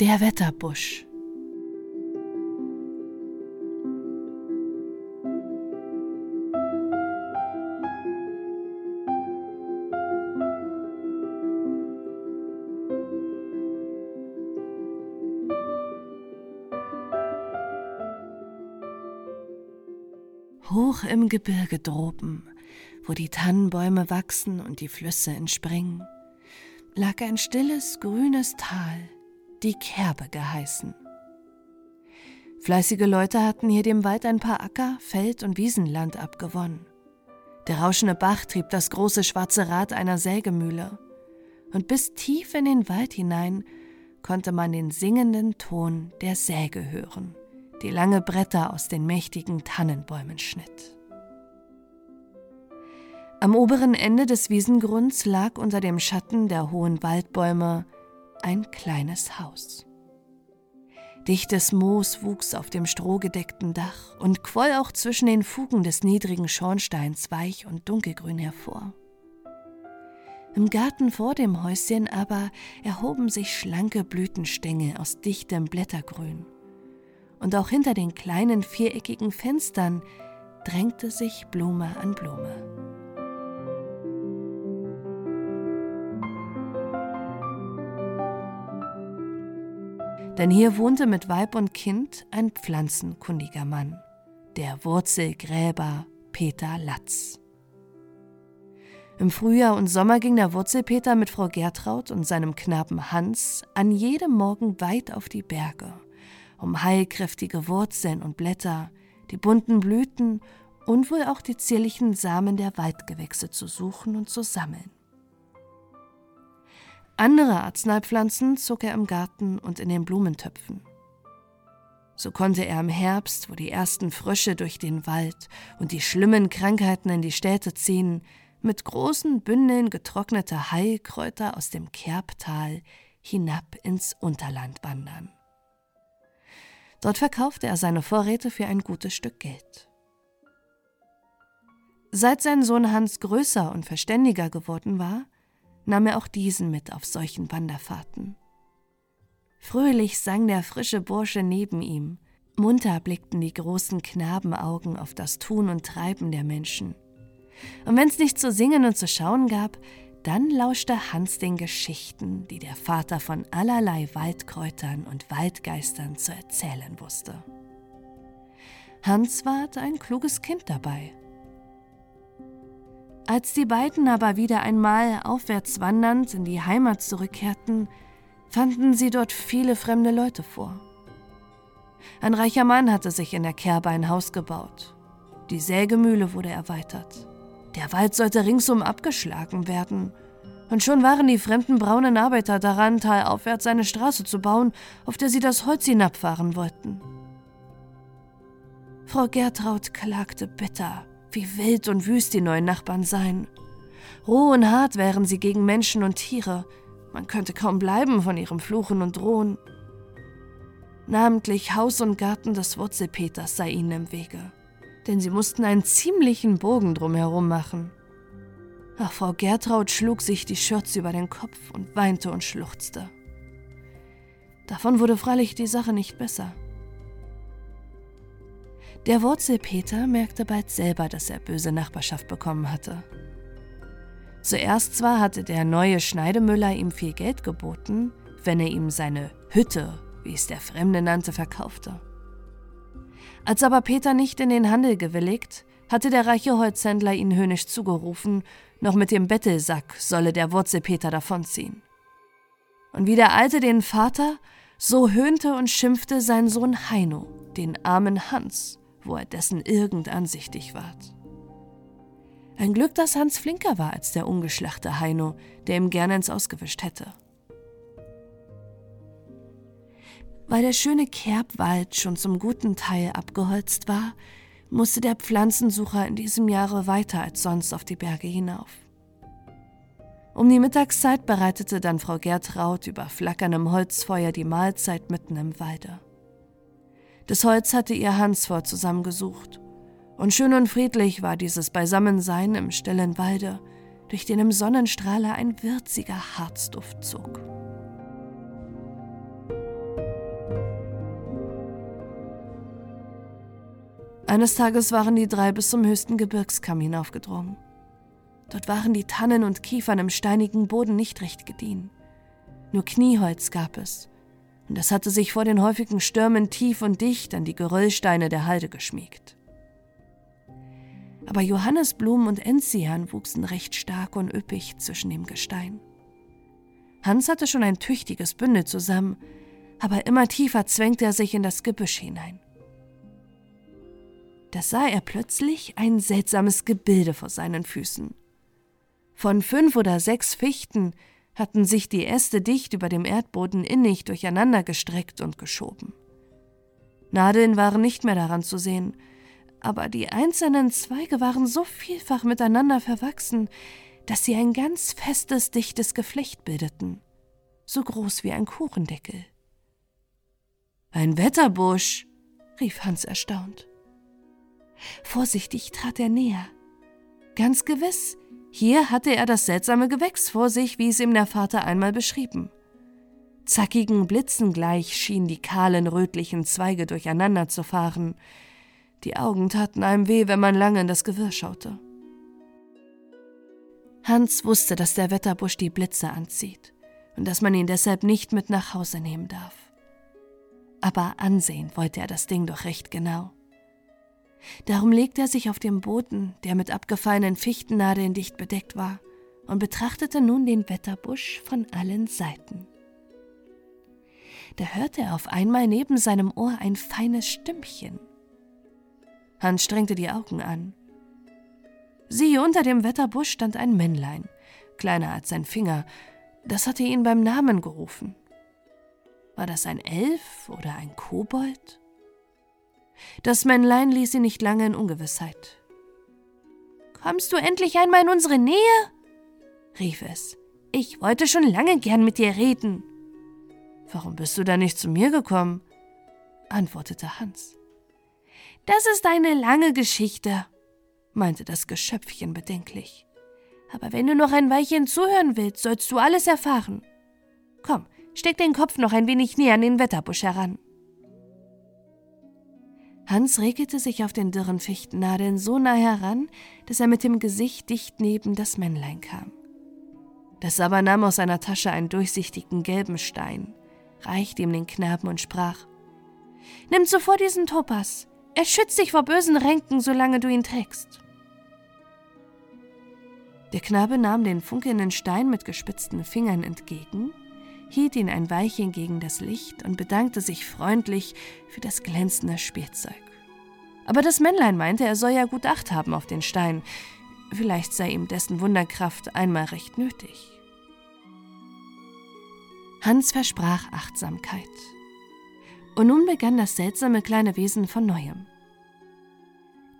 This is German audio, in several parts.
Der Wetterbusch. Hoch im Gebirge droben, wo die Tannenbäume wachsen und die Flüsse entspringen, lag ein stilles, grünes Tal, die Kerbe geheißen. Fleißige Leute hatten hier dem Wald ein paar Acker, Feld und Wiesenland abgewonnen. Der rauschende Bach trieb das große schwarze Rad einer Sägemühle, und bis tief in den Wald hinein konnte man den singenden Ton der Säge hören die lange Bretter aus den mächtigen Tannenbäumen schnitt. Am oberen Ende des Wiesengrunds lag unter dem Schatten der hohen Waldbäume ein kleines Haus. Dichtes Moos wuchs auf dem strohgedeckten Dach und quoll auch zwischen den Fugen des niedrigen Schornsteins weich und dunkelgrün hervor. Im Garten vor dem Häuschen aber erhoben sich schlanke Blütenstängel aus dichtem Blättergrün und auch hinter den kleinen viereckigen Fenstern drängte sich Blume an Blume. Denn hier wohnte mit Weib und Kind ein pflanzenkundiger Mann, der Wurzelgräber Peter Latz. Im Frühjahr und Sommer ging der Wurzelpeter mit Frau Gertraud und seinem Knaben Hans an jedem Morgen weit auf die Berge um heilkräftige Wurzeln und Blätter, die bunten Blüten und wohl auch die zierlichen Samen der Waldgewächse zu suchen und zu sammeln. Andere Arzneipflanzen zog er im Garten und in den Blumentöpfen. So konnte er im Herbst, wo die ersten Frösche durch den Wald und die schlimmen Krankheiten in die Städte ziehen, mit großen Bündeln getrockneter Heilkräuter aus dem Kerbtal hinab ins Unterland wandern. Dort verkaufte er seine Vorräte für ein gutes Stück Geld. Seit sein Sohn Hans größer und verständiger geworden war, nahm er auch diesen mit auf solchen Wanderfahrten. Fröhlich sang der frische Bursche neben ihm, munter blickten die großen Knabenaugen auf das Tun und Treiben der Menschen. Und wenn es nichts zu singen und zu schauen gab, dann lauschte Hans den Geschichten, die der Vater von allerlei Waldkräutern und Waldgeistern zu erzählen wusste. Hans ward ein kluges Kind dabei. Als die beiden aber wieder einmal aufwärts wandernd in die Heimat zurückkehrten, fanden sie dort viele fremde Leute vor. Ein reicher Mann hatte sich in der Kerbe ein Haus gebaut. Die Sägemühle wurde erweitert. Der Wald sollte ringsum abgeschlagen werden. Und schon waren die fremden braunen Arbeiter daran, talaufwärts eine Straße zu bauen, auf der sie das Holz hinabfahren wollten. Frau Gertraud klagte bitter, wie wild und wüst die neuen Nachbarn seien. Roh und hart wären sie gegen Menschen und Tiere. Man könnte kaum bleiben von ihrem Fluchen und Drohen. Namentlich Haus und Garten des Wurzelpeters sei ihnen im Wege denn sie mussten einen ziemlichen Bogen drumherum machen. Ach, Frau Gertraud schlug sich die Schürze über den Kopf und weinte und schluchzte. Davon wurde freilich die Sache nicht besser. Der Wurzelpeter merkte bald selber, dass er böse Nachbarschaft bekommen hatte. Zuerst zwar hatte der neue Schneidemüller ihm viel Geld geboten, wenn er ihm seine Hütte, wie es der Fremde nannte, verkaufte. Als aber Peter nicht in den Handel gewilligt, hatte der reiche Holzhändler ihn höhnisch zugerufen, noch mit dem Bettelsack solle der Wurzelpeter davonziehen. Und wie der Alte den Vater, so höhnte und schimpfte sein Sohn Heino, den armen Hans, wo er dessen irgend ansichtig ward. Ein Glück, dass Hans flinker war als der ungeschlachte Heino, der ihm gerne ins Ausgewischt hätte. Weil der schöne Kerbwald schon zum guten Teil abgeholzt war, musste der Pflanzensucher in diesem Jahre weiter als sonst auf die Berge hinauf. Um die Mittagszeit bereitete dann Frau Gertraud über flackerndem Holzfeuer die Mahlzeit mitten im Walde. Das Holz hatte ihr Hans vor zusammengesucht. Und schön und friedlich war dieses Beisammensein im stillen Walde, durch den im Sonnenstrahler ein würziger Harzduft zog. Eines Tages waren die drei bis zum höchsten Gebirgskamm hinaufgedrungen. Dort waren die Tannen und Kiefern im steinigen Boden nicht recht gediehen. Nur Knieholz gab es, und es hatte sich vor den häufigen Stürmen tief und dicht an die Geröllsteine der Halde geschmiegt. Aber Johannesblumen und Enzian wuchsen recht stark und üppig zwischen dem Gestein. Hans hatte schon ein tüchtiges Bündel zusammen, aber immer tiefer zwängte er sich in das Gebüsch hinein. Da sah er plötzlich ein seltsames Gebilde vor seinen Füßen. Von fünf oder sechs Fichten hatten sich die Äste dicht über dem Erdboden innig durcheinander gestreckt und geschoben. Nadeln waren nicht mehr daran zu sehen, aber die einzelnen Zweige waren so vielfach miteinander verwachsen, dass sie ein ganz festes, dichtes Geflecht bildeten, so groß wie ein Kuchendeckel. Ein Wetterbusch, rief Hans erstaunt. Vorsichtig trat er näher. Ganz gewiss, hier hatte er das seltsame Gewächs vor sich, wie es ihm der Vater einmal beschrieben. Zackigen Blitzen gleich schienen die kahlen, rötlichen Zweige durcheinander zu fahren. Die Augen taten einem weh, wenn man lange in das Gewirr schaute. Hans wusste, dass der Wetterbusch die Blitze anzieht und dass man ihn deshalb nicht mit nach Hause nehmen darf. Aber ansehen wollte er das Ding doch recht genau. Darum legte er sich auf den Boden, der mit abgefallenen Fichtennadeln dicht bedeckt war, und betrachtete nun den Wetterbusch von allen Seiten. Da hörte er auf einmal neben seinem Ohr ein feines Stimmchen. Hans strengte die Augen an. Siehe, unter dem Wetterbusch stand ein Männlein, kleiner als sein Finger, das hatte ihn beim Namen gerufen. War das ein Elf oder ein Kobold? Das Männlein ließ sie nicht lange in Ungewissheit. Kommst du endlich einmal in unsere Nähe? rief es. Ich wollte schon lange gern mit dir reden. Warum bist du da nicht zu mir gekommen? antwortete Hans. Das ist eine lange Geschichte, meinte das Geschöpfchen bedenklich. Aber wenn du noch ein Weilchen zuhören willst, sollst du alles erfahren. Komm, steck den Kopf noch ein wenig näher an den Wetterbusch heran. Hans regelte sich auf den dürren Fichtennadeln so nah heran, dass er mit dem Gesicht dicht neben das Männlein kam. Das aber nahm aus seiner Tasche einen durchsichtigen gelben Stein, reichte ihm den Knaben und sprach: Nimm zuvor diesen Topas. Er schützt dich vor bösen Ränken, solange du ihn trägst. Der Knabe nahm den funkelnden Stein mit gespitzten Fingern entgegen hielt ihn ein Weilchen gegen das Licht und bedankte sich freundlich für das glänzende Spielzeug. Aber das Männlein meinte, er soll ja gut Acht haben auf den Stein. Vielleicht sei ihm dessen Wunderkraft einmal recht nötig. Hans versprach Achtsamkeit. Und nun begann das seltsame kleine Wesen von neuem.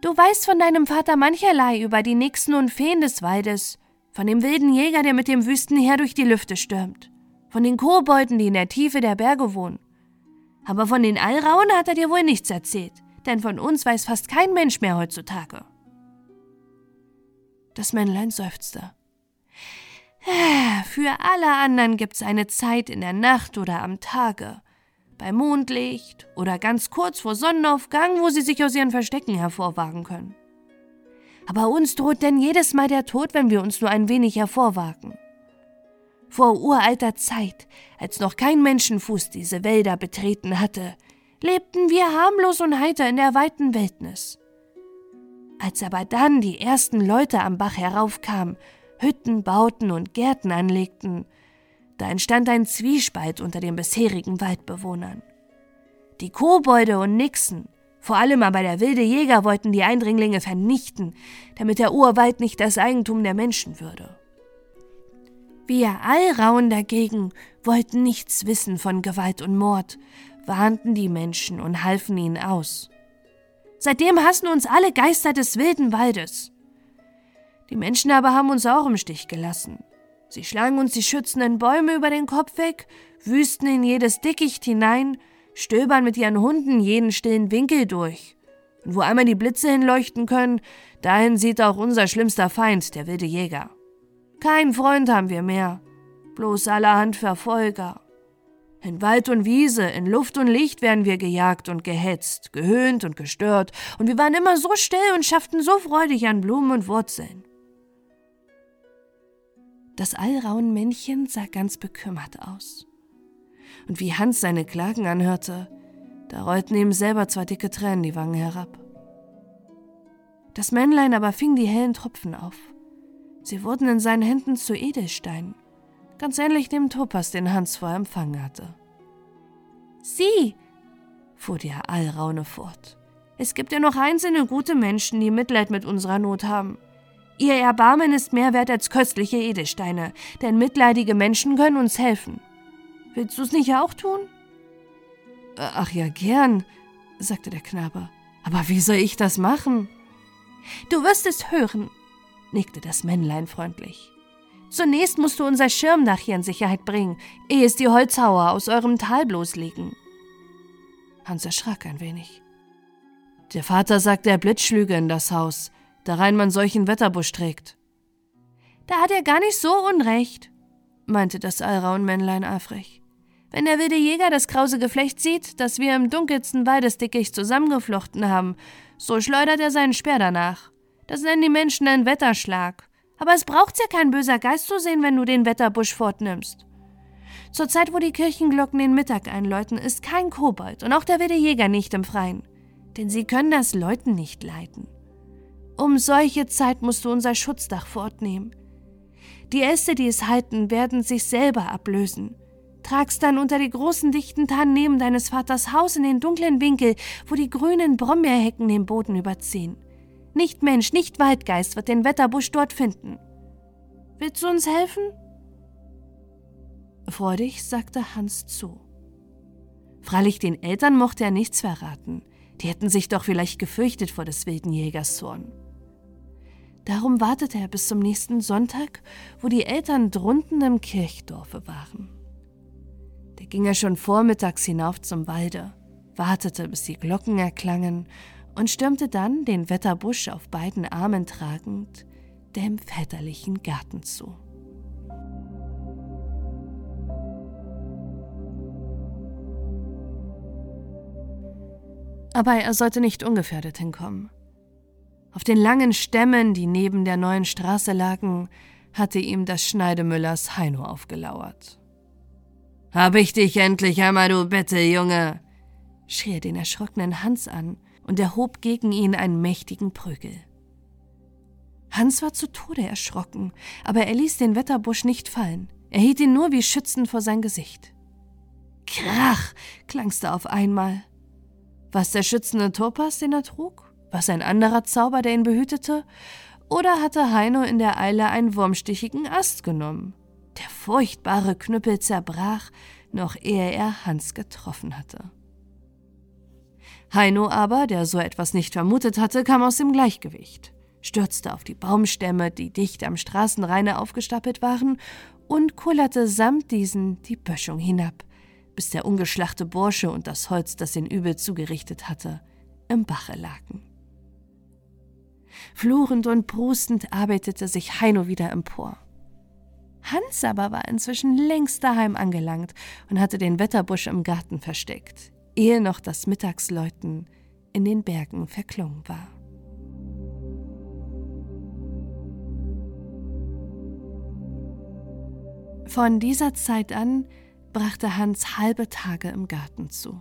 Du weißt von deinem Vater mancherlei über die Nixen und Feen des Waldes, von dem wilden Jäger, der mit dem Wüstenheer durch die Lüfte stürmt von den Kobolden, die in der Tiefe der Berge wohnen. Aber von den Allrauen hat er dir wohl nichts erzählt, denn von uns weiß fast kein Mensch mehr heutzutage. Das Männlein seufzte. Für alle anderen gibt's eine Zeit in der Nacht oder am Tage, bei Mondlicht oder ganz kurz vor Sonnenaufgang, wo sie sich aus ihren Verstecken hervorwagen können. Aber uns droht denn jedes Mal der Tod, wenn wir uns nur ein wenig hervorwagen vor uralter Zeit, als noch kein Menschenfuß diese Wälder betreten hatte, lebten wir harmlos und heiter in der weiten Wildnis. Als aber dann die ersten Leute am Bach heraufkamen, Hütten bauten und Gärten anlegten, da entstand ein Zwiespalt unter den bisherigen Waldbewohnern. Die Kobolde und Nixen, vor allem aber der wilde Jäger wollten die Eindringlinge vernichten, damit der Urwald nicht das Eigentum der Menschen würde. Wir Allrauen dagegen wollten nichts wissen von Gewalt und Mord, warnten die Menschen und halfen ihnen aus. Seitdem hassen uns alle Geister des wilden Waldes. Die Menschen aber haben uns auch im Stich gelassen. Sie schlagen uns die schützenden Bäume über den Kopf weg, wüsten in jedes Dickicht hinein, stöbern mit ihren Hunden jeden stillen Winkel durch. Und wo einmal die Blitze hinleuchten können, dahin sieht auch unser schlimmster Feind, der wilde Jäger. Kein Freund haben wir mehr, bloß allerhand Verfolger. In Wald und Wiese, in Luft und Licht werden wir gejagt und gehetzt, gehöhnt und gestört, und wir waren immer so still und schafften so freudig an Blumen und Wurzeln. Das Allraunmännchen sah ganz bekümmert aus. Und wie Hans seine Klagen anhörte, da rollten ihm selber zwei dicke Tränen die Wangen herab. Das Männlein aber fing die hellen Tropfen auf. Sie wurden in seinen Händen zu Edelsteinen, ganz ähnlich dem Topas, den Hans vorher empfangen hatte. Sieh, fuhr der Allraune fort, es gibt ja noch einzelne gute Menschen, die Mitleid mit unserer Not haben. Ihr Erbarmen ist mehr wert als köstliche Edelsteine, denn mitleidige Menschen können uns helfen. Willst du es nicht auch tun? Ach ja, gern, sagte der Knabe. Aber wie soll ich das machen? Du wirst es hören, nickte das Männlein freundlich. Zunächst musst du unser Schirmdach hier in Sicherheit bringen, ehe es die Holzhauer aus eurem Tal bloßlegen. Hans erschrak ein wenig. Der Vater sagte, er Blitzschlüge in das Haus, darein man solchen Wetterbusch trägt. Da hat er gar nicht so unrecht, meinte das Allraunmännlein eifrig. Wenn der wilde Jäger das krause Geflecht sieht, das wir im dunkelsten Waldesdickicht zusammengeflochten haben, so schleudert er seinen Speer danach. Das nennen die Menschen einen Wetterschlag. Aber es braucht ja kein böser Geist zu sehen, wenn du den Wetterbusch fortnimmst. Zur Zeit, wo die Kirchenglocken den Mittag einläuten, ist kein Kobold und auch der wilde Jäger nicht im Freien. Denn sie können das Läuten nicht leiten. Um solche Zeit musst du unser Schutzdach fortnehmen. Die Äste, die es halten, werden sich selber ablösen. Trag's dann unter die großen dichten Tannen neben deines Vaters Haus in den dunklen Winkel, wo die grünen Brombeerhecken den Boden überziehen. Nicht Mensch, nicht Waldgeist wird den Wetterbusch dort finden. Willst du uns helfen? Freudig sagte Hans zu. Freilich den Eltern mochte er nichts verraten. Die hätten sich doch vielleicht gefürchtet vor des wilden Jägers Zorn. Darum wartete er bis zum nächsten Sonntag, wo die Eltern drunten im Kirchdorfe waren. Da ging er schon vormittags hinauf zum Walde, wartete, bis die Glocken erklangen und stürmte dann, den Wetterbusch auf beiden Armen tragend, dem väterlichen Garten zu. Aber er sollte nicht ungefährdet hinkommen. Auf den langen Stämmen, die neben der neuen Straße lagen, hatte ihm das Schneidemüllers Heino aufgelauert. Hab ich dich endlich einmal, du Betteljunge! schrie er den erschrockenen Hans an und erhob gegen ihn einen mächtigen Prügel. Hans war zu Tode erschrocken, aber er ließ den Wetterbusch nicht fallen. Er hielt ihn nur wie schützend vor sein Gesicht. Krach! klang's da auf einmal. Was der schützende Topas, den er trug? Was ein anderer Zauber, der ihn behütete? Oder hatte Heino in der Eile einen wurmstichigen Ast genommen? Der furchtbare Knüppel zerbrach, noch ehe er Hans getroffen hatte. Heino aber, der so etwas nicht vermutet hatte, kam aus dem Gleichgewicht, stürzte auf die Baumstämme, die dicht am Straßenraine aufgestapelt waren, und kullerte samt diesen die Böschung hinab, bis der ungeschlachte Bursche und das Holz, das ihn übel zugerichtet hatte, im Bache lagen. Flurend und prustend arbeitete sich Heino wieder empor. Hans aber war inzwischen längst daheim angelangt und hatte den Wetterbusch im Garten versteckt, ehe noch das Mittagsläuten in den Bergen verklungen war. Von dieser Zeit an brachte Hans halbe Tage im Garten zu.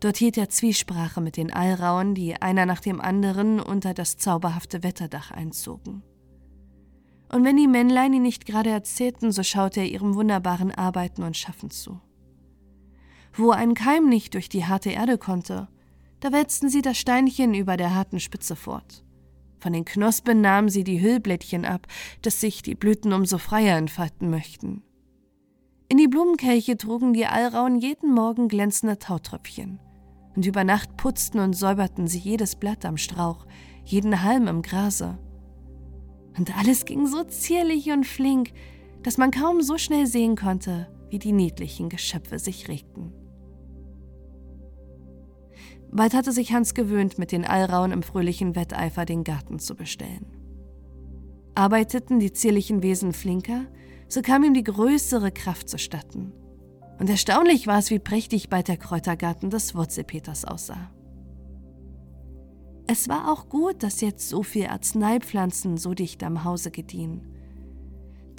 Dort hielt er Zwiesprache mit den Allrauen, die einer nach dem anderen unter das zauberhafte Wetterdach einzogen. Und wenn die Männlein ihn nicht gerade erzählten, so schaute er ihrem wunderbaren Arbeiten und Schaffen zu. Wo ein Keim nicht durch die harte Erde konnte, da wälzten sie das Steinchen über der harten Spitze fort. Von den Knospen nahmen sie die Hüllblättchen ab, dass sich die Blüten umso freier entfalten möchten. In die Blumenkelche trugen die Allrauen jeden Morgen glänzende Tautröpfchen, und über Nacht putzten und säuberten sie jedes Blatt am Strauch, jeden Halm im Grase. Und alles ging so zierlich und flink, dass man kaum so schnell sehen konnte, wie die niedlichen Geschöpfe sich regten. Bald hatte sich Hans gewöhnt, mit den Allrauen im fröhlichen Wetteifer den Garten zu bestellen. Arbeiteten die zierlichen Wesen flinker, so kam ihm die größere Kraft zustatten. Und erstaunlich war es, wie prächtig bald der Kräutergarten des Wurzelpeters aussah. Es war auch gut, dass jetzt so viel Arzneipflanzen so dicht am Hause gediehen.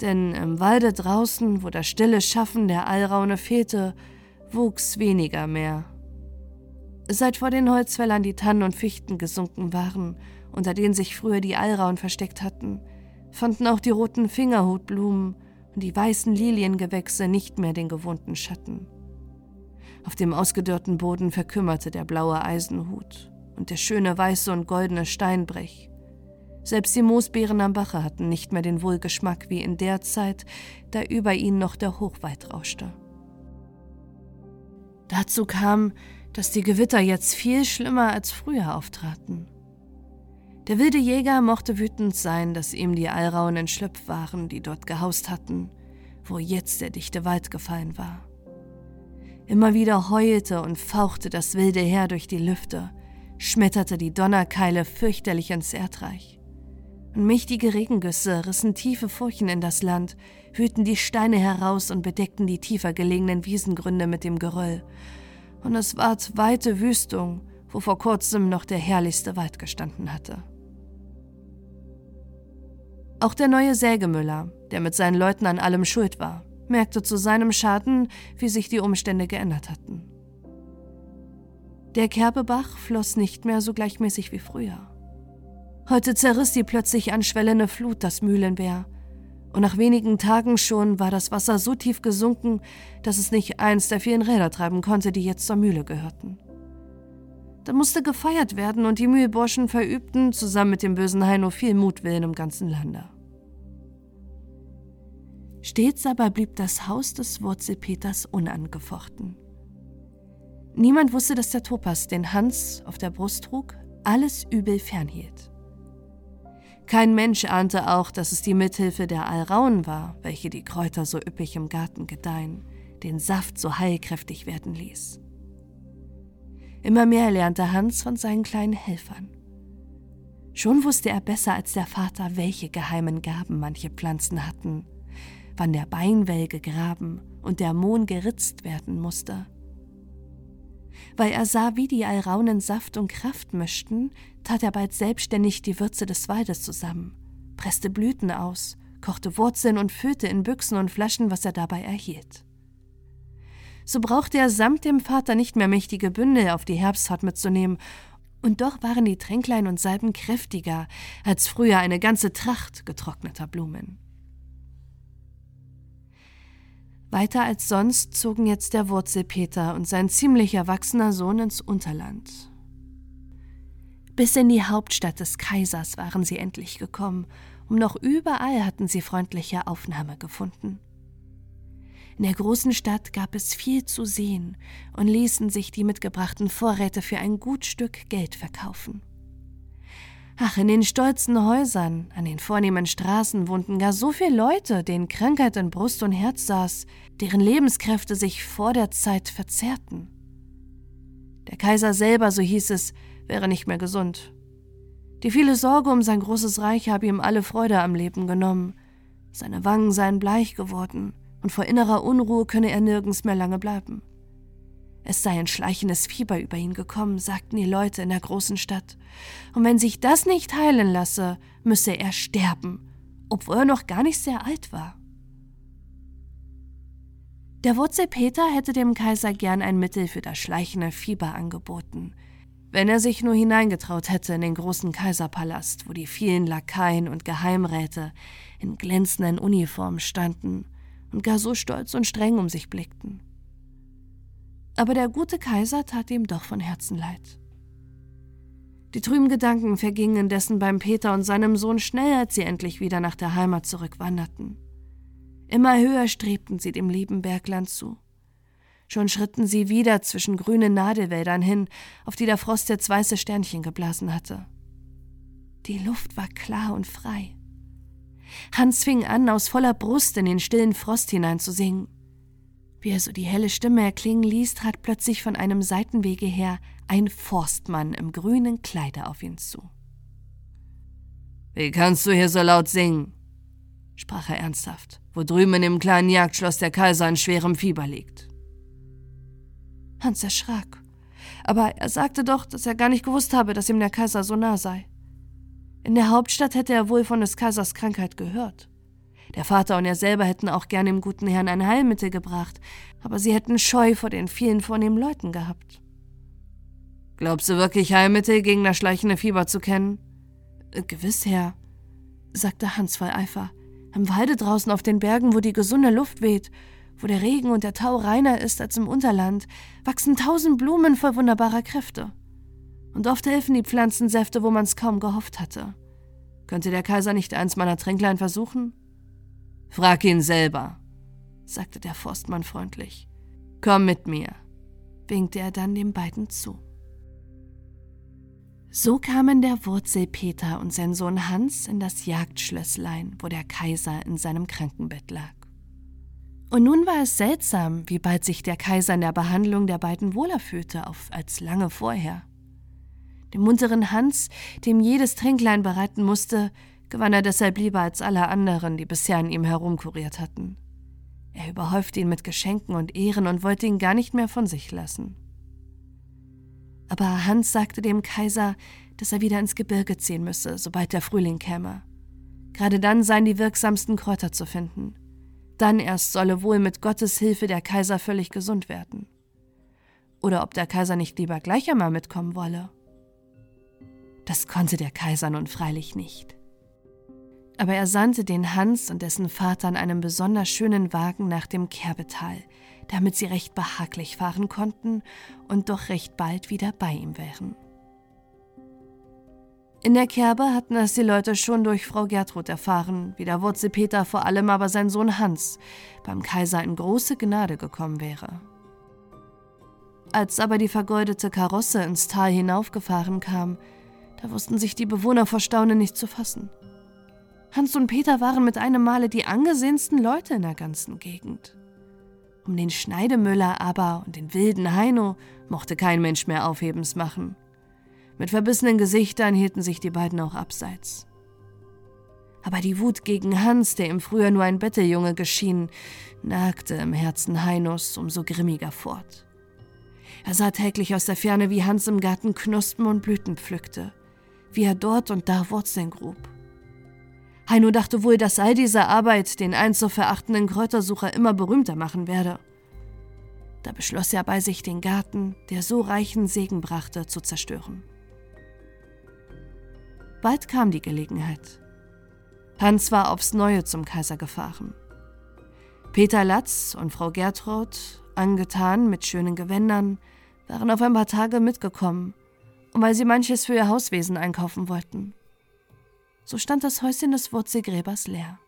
Denn im Walde draußen, wo das stille Schaffen der Alraune fehlte, wuchs weniger mehr. Seit vor den Holzfällern die Tannen und Fichten gesunken waren, unter denen sich früher die Alraun versteckt hatten, fanden auch die roten Fingerhutblumen und die weißen Liliengewächse nicht mehr den gewohnten Schatten. Auf dem ausgedörrten Boden verkümmerte der blaue Eisenhut und der schöne weiße und goldene Steinbrech. Selbst die Moosbeeren am Bache hatten nicht mehr den Wohlgeschmack wie in der Zeit, da über ihnen noch der Hochwald rauschte. Dazu kam, dass die Gewitter jetzt viel schlimmer als früher auftraten. Der wilde Jäger mochte wütend sein, dass ihm die Alrauen entschlüpft waren, die dort gehaust hatten, wo jetzt der dichte Wald gefallen war. Immer wieder heulte und fauchte das wilde Heer durch die Lüfte, schmetterte die Donnerkeile fürchterlich ins Erdreich. Und mächtige Regengüsse rissen tiefe Furchen in das Land, wühlten die Steine heraus und bedeckten die tiefer gelegenen Wiesengründe mit dem Geröll. Und es ward weite Wüstung, wo vor kurzem noch der herrlichste Wald gestanden hatte. Auch der neue Sägemüller, der mit seinen Leuten an allem schuld war, merkte zu seinem Schaden, wie sich die Umstände geändert hatten. Der Kerbebach floss nicht mehr so gleichmäßig wie früher. Heute zerriss die plötzlich anschwellende Flut das Mühlenwehr, und nach wenigen Tagen schon war das Wasser so tief gesunken, dass es nicht eins der vielen Räder treiben konnte, die jetzt zur Mühle gehörten. Da musste gefeiert werden und die Mühlburschen verübten zusammen mit dem bösen Heino viel Mutwillen im ganzen Lande. Stets aber blieb das Haus des Wurzelpeters unangefochten. Niemand wusste, dass der Topas, den Hans auf der Brust trug, alles übel fernhielt. Kein Mensch ahnte auch, dass es die Mithilfe der Alraun war, welche die Kräuter so üppig im Garten gedeihen, den Saft so heilkräftig werden ließ. Immer mehr lernte Hans von seinen kleinen Helfern. Schon wusste er besser als der Vater, welche geheimen Gaben manche Pflanzen hatten, wann der Beinwell gegraben und der Mohn geritzt werden musste. Weil er sah, wie die Alraunen Saft und Kraft mischten, tat er bald selbstständig die Würze des Waldes zusammen, presste Blüten aus, kochte Wurzeln und füllte in Büchsen und Flaschen, was er dabei erhielt so brauchte er samt dem Vater nicht mehr mächtige Bündel auf die Herbstfahrt mitzunehmen, und doch waren die Tränklein und Salben kräftiger als früher eine ganze Tracht getrockneter Blumen. Weiter als sonst zogen jetzt der Wurzelpeter und sein ziemlich erwachsener Sohn ins Unterland. Bis in die Hauptstadt des Kaisers waren sie endlich gekommen, und noch überall hatten sie freundliche Aufnahme gefunden. In der großen Stadt gab es viel zu sehen und ließen sich die mitgebrachten Vorräte für ein gut Stück Geld verkaufen. Ach, in den stolzen Häusern, an den vornehmen Straßen wohnten gar so viele Leute, denen Krankheit in Brust und Herz saß, deren Lebenskräfte sich vor der Zeit verzerrten. Der Kaiser selber, so hieß es, wäre nicht mehr gesund. Die viele Sorge um sein großes Reich habe ihm alle Freude am Leben genommen. Seine Wangen seien bleich geworden und vor innerer Unruhe könne er nirgends mehr lange bleiben. Es sei ein schleichendes Fieber über ihn gekommen, sagten die Leute in der großen Stadt. Und wenn sich das nicht heilen lasse, müsse er sterben, obwohl er noch gar nicht sehr alt war. Der Wurzelpeter hätte dem Kaiser gern ein Mittel für das schleichende Fieber angeboten, wenn er sich nur hineingetraut hätte in den großen Kaiserpalast, wo die vielen Lakaien und Geheimräte in glänzenden Uniformen standen und gar so stolz und streng um sich blickten. Aber der gute Kaiser tat ihm doch von Herzen leid. Die trüben Gedanken vergingen indessen beim Peter und seinem Sohn schnell, als sie endlich wieder nach der Heimat zurückwanderten. Immer höher strebten sie dem lieben Bergland zu. Schon schritten sie wieder zwischen grünen Nadelwäldern hin, auf die der Frost jetzt weiße Sternchen geblasen hatte. Die Luft war klar und frei. Hans fing an, aus voller Brust in den stillen Frost hineinzusingen. Wie er so die helle Stimme erklingen ließ, trat plötzlich von einem Seitenwege her ein Forstmann im grünen Kleide auf ihn zu. Wie kannst du hier so laut singen? sprach er ernsthaft, wo drüben in dem kleinen Jagdschloss der Kaiser in schwerem Fieber liegt. Hans erschrak. Aber er sagte doch, dass er gar nicht gewusst habe, dass ihm der Kaiser so nah sei. In der Hauptstadt hätte er wohl von des Kaisers Krankheit gehört. Der Vater und er selber hätten auch gern dem guten Herrn ein Heilmittel gebracht, aber sie hätten Scheu vor den vielen vornehmen Leuten gehabt. Glaubst du wirklich, Heilmittel gegen das schleichende Fieber zu kennen? Gewiss, Herr, sagte Hans voll Eifer. Im Walde draußen auf den Bergen, wo die gesunde Luft weht, wo der Regen und der Tau reiner ist als im Unterland, wachsen tausend Blumen voll wunderbarer Kräfte. Und oft helfen die Pflanzensäfte, wo man's kaum gehofft hatte. Könnte der Kaiser nicht eins meiner Tränklein versuchen? Frag ihn selber, sagte der Forstmann freundlich. Komm mit mir, winkte er dann den beiden zu. So kamen der Wurzel Peter und sein Sohn Hans in das Jagdschlösslein, wo der Kaiser in seinem Krankenbett lag. Und nun war es seltsam, wie bald sich der Kaiser in der Behandlung der beiden wohler fühlte als lange vorher. Dem munteren Hans, dem jedes Tränklein bereiten musste, gewann er deshalb lieber als alle anderen, die bisher an ihm herumkuriert hatten. Er überhäufte ihn mit Geschenken und Ehren und wollte ihn gar nicht mehr von sich lassen. Aber Hans sagte dem Kaiser, dass er wieder ins Gebirge ziehen müsse, sobald der Frühling käme. Gerade dann seien die wirksamsten Kräuter zu finden. Dann erst solle wohl mit Gottes Hilfe der Kaiser völlig gesund werden. Oder ob der Kaiser nicht lieber gleich einmal mitkommen wolle. Das konnte der Kaiser nun freilich nicht aber er sandte den Hans und dessen Vater in einem besonders schönen Wagen nach dem Kerbetal, damit sie recht behaglich fahren konnten und doch recht bald wieder bei ihm wären. In der Kerbe hatten es die Leute schon durch Frau Gertrud erfahren, wie der Wurzelpeter vor allem aber sein Sohn Hans beim Kaiser in große Gnade gekommen wäre. Als aber die vergoldete Karosse ins Tal hinaufgefahren kam, da wussten sich die Bewohner vor Staunen nicht zu fassen. Hans und Peter waren mit einem Male die angesehensten Leute in der ganzen Gegend. Um den Schneidemüller aber und den wilden Heino mochte kein Mensch mehr Aufhebens machen. Mit verbissenen Gesichtern hielten sich die beiden auch abseits. Aber die Wut gegen Hans, der im Frühjahr nur ein Betteljunge geschienen, nagte im Herzen Heinos umso grimmiger fort. Er sah täglich aus der Ferne, wie Hans im Garten Knospen und Blüten pflückte, wie er dort und da Wurzeln grub Heino dachte wohl, dass all diese Arbeit den einst so verachtenden Kräutersucher immer berühmter machen werde. Da beschloss er bei sich, den Garten, der so reichen Segen brachte, zu zerstören. Bald kam die Gelegenheit. Hans war aufs Neue zum Kaiser gefahren. Peter Latz und Frau Gertrud, angetan mit schönen Gewändern, waren auf ein paar Tage mitgekommen, und weil sie manches für ihr Hauswesen einkaufen wollten so stand das Häuschen des Wurzelgräbers leer.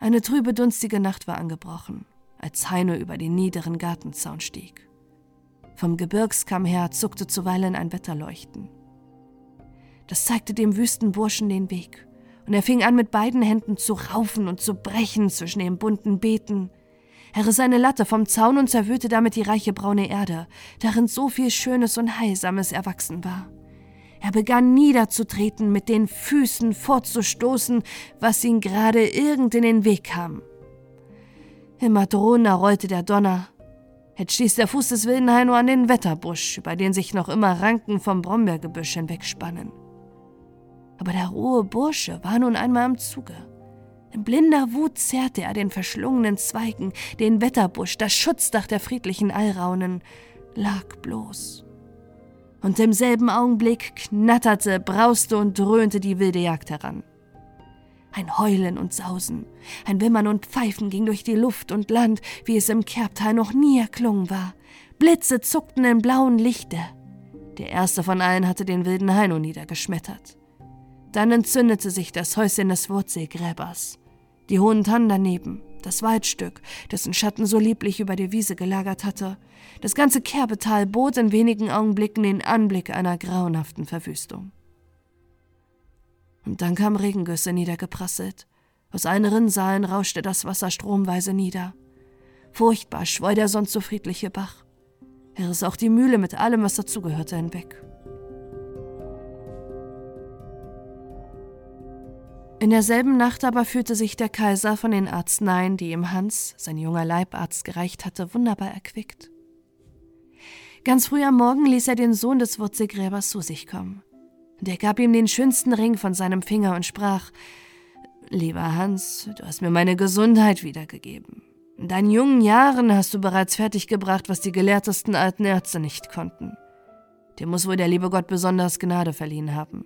Eine trübe, dunstige Nacht war angebrochen, als Heino über den niederen Gartenzaun stieg. Vom Gebirgskamm her zuckte zuweilen ein Wetterleuchten. Das zeigte dem wüsten Burschen den Weg, und er fing an, mit beiden Händen zu raufen und zu brechen zwischen den bunten Beeten. Er riss eine Latte vom Zaun und zerwühlte damit die reiche braune Erde, darin so viel Schönes und Heilsames erwachsen war. Er begann niederzutreten, mit den Füßen fortzustoßen, was ihm gerade irgend in den Weg kam. Immer drohender rollte der Donner. Jetzt stieß der Fuß des wilden Heino an den Wetterbusch, über den sich noch immer Ranken vom Brombeergebüsch hinwegspannen. Aber der rohe Bursche war nun einmal im Zuge. In blinder Wut zerrte er den verschlungenen Zweigen, den Wetterbusch, das Schutzdach der friedlichen Alraunen, lag bloß und im selben Augenblick knatterte, brauste und dröhnte die wilde Jagd heran. Ein Heulen und Sausen, ein Wimmern und Pfeifen ging durch die Luft und Land, wie es im Kerbtal noch nie erklungen war. Blitze zuckten im blauen Lichte. Der erste von allen hatte den wilden Heino niedergeschmettert. Dann entzündete sich das Häuschen des Wurzelgräbers. Die hohen Tannen daneben, das Waldstück, dessen Schatten so lieblich über die Wiese gelagert hatte. Das ganze Kerbetal bot in wenigen Augenblicken den Anblick einer grauenhaften Verwüstung. Und dann kam Regengüsse niedergeprasselt. Aus allen Rinnsalen rauschte das Wasser stromweise nieder. Furchtbar schwoll der sonst so friedliche Bach. Er riss auch die Mühle mit allem, was dazugehörte, hinweg. In derselben Nacht aber fühlte sich der Kaiser von den Arzneien, die ihm Hans, sein junger Leibarzt, gereicht hatte, wunderbar erquickt. Ganz früh am Morgen ließ er den Sohn des Wurzelgräbers zu sich kommen. Und er gab ihm den schönsten Ring von seinem Finger und sprach: Lieber Hans, du hast mir meine Gesundheit wiedergegeben. In deinen jungen Jahren hast du bereits fertiggebracht, was die gelehrtesten alten Ärzte nicht konnten. Dir muss wohl der liebe Gott besonders Gnade verliehen haben.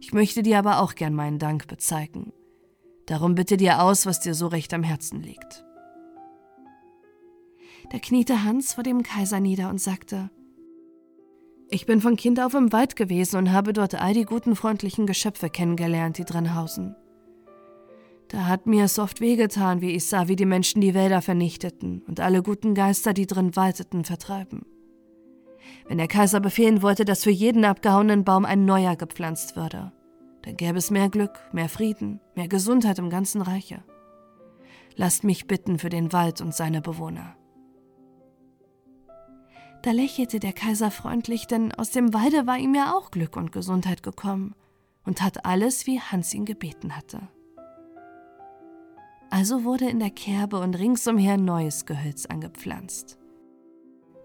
Ich möchte dir aber auch gern meinen Dank bezeigen. Darum bitte dir aus, was dir so recht am Herzen liegt. Da kniete Hans vor dem Kaiser nieder und sagte, ich bin von Kind auf im Wald gewesen und habe dort all die guten, freundlichen Geschöpfe kennengelernt, die drin hausen. Da hat mir es oft wehgetan, wie ich sah, wie die Menschen die Wälder vernichteten und alle guten Geister, die drin walteten, vertreiben. Wenn der Kaiser befehlen wollte, dass für jeden abgehauenen Baum ein neuer gepflanzt würde, dann gäbe es mehr Glück, mehr Frieden, mehr Gesundheit im ganzen Reiche. Lasst mich bitten für den Wald und seine Bewohner. Da lächelte der Kaiser freundlich, denn aus dem Walde war ihm ja auch Glück und Gesundheit gekommen und hat alles, wie Hans ihn gebeten hatte. Also wurde in der Kerbe und ringsumher neues Gehölz angepflanzt.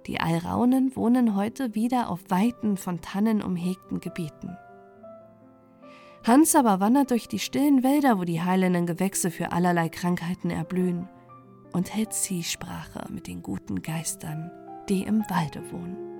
Die Alraunen wohnen heute wieder auf weiten, von Tannen umhegten Gebieten. Hans aber wandert durch die stillen Wälder, wo die heilenden Gewächse für allerlei Krankheiten erblühen, und hält Zielsprache mit den guten Geistern, die im Walde wohnen.